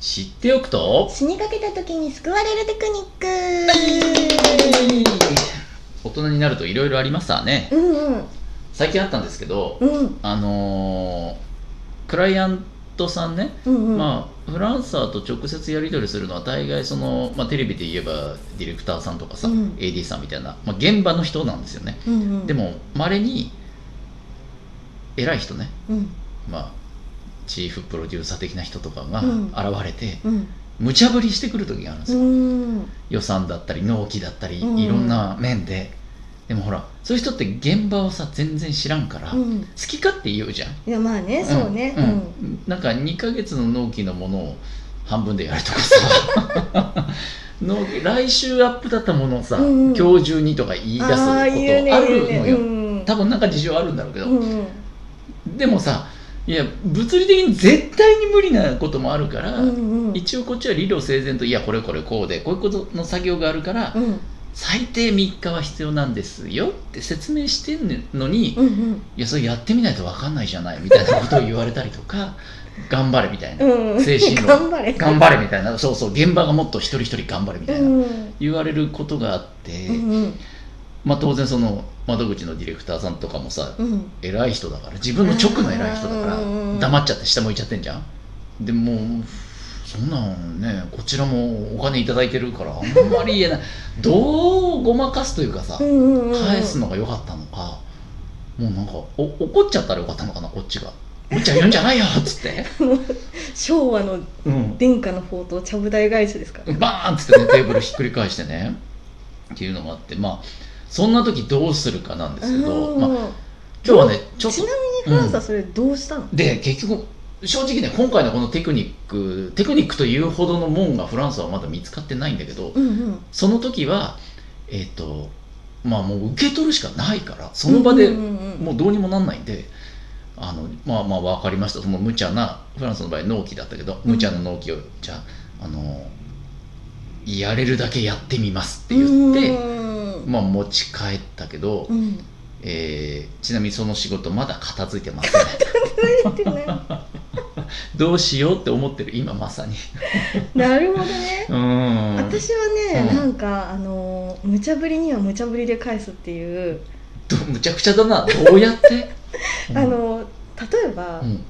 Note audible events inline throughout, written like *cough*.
知っておくと。死にかけた時に救われるテクニック。大人になるといろいろありますわね。うんうん。最近あったんですけど、うん。あのークライアントさんね、うんうん。まあフランサーと直接やり取りするのは大概その、まあ、テレビで言えばディレクターさんとかさ、うん。AD さんみたいな、まあ、現場の人なんですよね、うんうん。でもまれに偉い人ね。うん。まあチーフプロデューサー的な人とかがうん。現れて、うん。無茶ぶりしてくる時があるんですうよ、ん。予算だったり納期だったり、うん。いろんな面で。でもほらそういう人って現場をさ全然知らんから、好うん。き勝手言うじゃん。いやまあねそうね。うん。うん。なんか2ヶ月の納期のものを半分でやるとかさ。*laughs* 納期来週アップだったものをさ、今日中にとか言い出すことあるのよ、うん。多分なんか事情あるんだろうけど、でもさいや物理的に絶対に無理なこともあるから、うんうん。一応こっちは理路整然といやこれこれこうでこういうことの作業があるから、うん。最低3日は必要なんですよって説明してんのに、いうんうん。やそれやってみないと分かんないじゃないみたいなことを言われたりとか *laughs* 頑張れみたいな、うん。精神論。頑張れ。頑張れみたいなそうそう現場がもっと一人一人頑張れみたいな、うん。言われることがあって、うんうんまあ当然その窓口のディレクターさんとかもさ、うん。偉い人だから自分の直の偉い人だからうん黙っちゃって下向いちゃってんじゃん？でもうそんなんねこちらもお金いただいてるからあんまり言えない。*laughs* どうごまかすというかさ、返すのが良かったのかもうなんかお怒っちゃったらよかったのかなこっちが「無茶言うんじゃないよ」っつって、*laughs* 昭和のうん、殿下の宝刀ちゃぶ台返しですからバーンっつってねテーブルひっくり返してね。っていうのがあってまあそんな時どうするかなんですけど、まあ、うん今日はねちょっとちなみにフランスはそれどうしたの？で結局正直ね今回のこのテクニックテクニックというほどのもんがフランスはまだ見つかってないんだけど、うんうん。その時はえっ、とまあもう受け取るしかないからその場でうんうんうんもうどうにもなんないんであのまあまあ分かりました。その無茶なフランスの場合納期だったけど無茶な納期をじゃああのやれるだけやってみますって言って、うんまあ持ち帰ったけど、うん。えーちなみにその仕事まだ片付いてません。どうしようって思ってる今まさに。なるほどね。*laughs* うーん。私はね、うん。なんかあのー無茶ぶりには無茶ぶりで返すっていう、どむちゃくちゃだな。どうやって、*laughs* あの例えば、うん。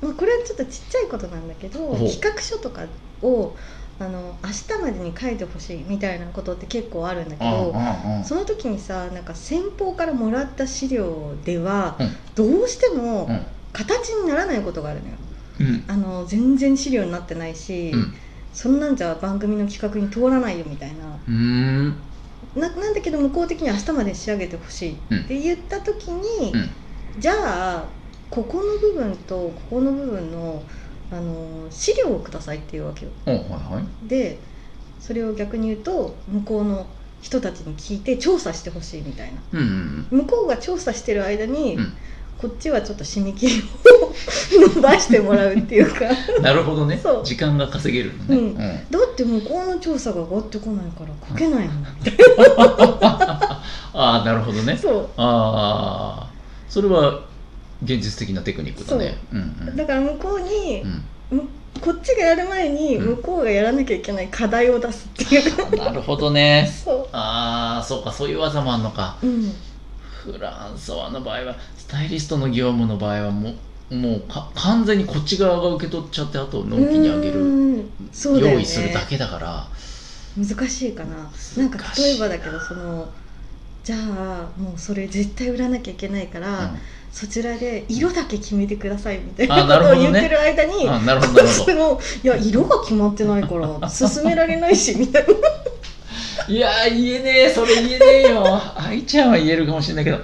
まあ、これはちょっとちっちゃいことなんだけど企画書とかをあの明日までに書いてほしいみたいなことって結構あるんだけうんどうんうん。その時にさなんか先方からもらった資料では、うん。どうしてもうん。形にならないことがあるのよ。うん。あの全然資料になってないし、うん。そんなんじゃ番組の企画に通らないよみたいな。うーん。ななんだけど向こう的には明日まで仕上げてほしいって言った時に、うん。じゃあここの部分とここの部分のあの資料をくださいっていうわけよ。おはいはい。でそれを逆に言うと向こうの人たちに聞いて調査してほしいみたいな。うんうん向こうが調査してる間に、うん。こっちはちょっと締め切りを *laughs* 伸ばしてもらうっていうか。う *laughs* んなるほどね。時間が稼げるのね、うん。うん。だって向こうの調査が上がってこないから書けないもん。みたいああなるほどね。なそう。ああそれは現実的なテクニックだね。う。んうん。だから向こうにう、ん。むこっちがやる前にうん。向こうがやらなきゃいけない課題を出すっていう、*laughs* なるほどね。そああそうかそういう技もあるのか。う、うん、フランソワの場合はスタイリストの業務の場合はもうもうか完全にこっち側が受け取っちゃってあと納期にあげうるね。用意するだけだから。難しいかな。難な。んか例えばだけどそのじゃあもうそれ絶対売らなきゃいけないから、そちらで色だけ決めてくださいみたいあなことを言ってる間に、あなるほどいや色が決まってないから進められないしみたいな。どいやー言えねえそれ言えねえよ。愛ちゃんは言えるかもしれないけど。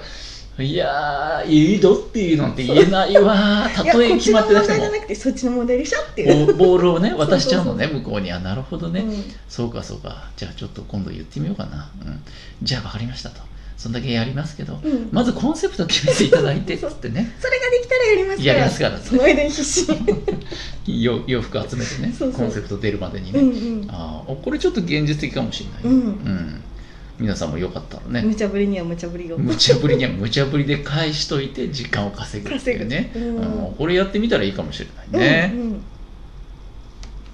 いやーいいどっていうなんて言えないわ。たとえ決まってなくても。こっちの問題じゃなくてそっちの問題でしょっていう。ボボールをね *laughs* 渡しちゃうのねそ向こうに。あなるほどね、うん。そうかそうか。じゃあちょっと今度言ってみようかな、うん、じゃあ分かりましたとそんだけやりますけど、うん。まずコンセプト決めていただいてっつってね。*laughs* それができたらやりますから。やりますから *laughs* その間に必死に。*laughs* 洋洋服集めてねコンセプト出るまでにね、うんうん。ああこれちょっと現実的かもしれない、うん。うん。皆さんもよかったらね。無茶ぶりには無茶ぶりを。無茶ぶりには無茶ぶりで返しといて時間を稼ぐっていうね、うん。これやってみたらいいかもしれないね、うんうん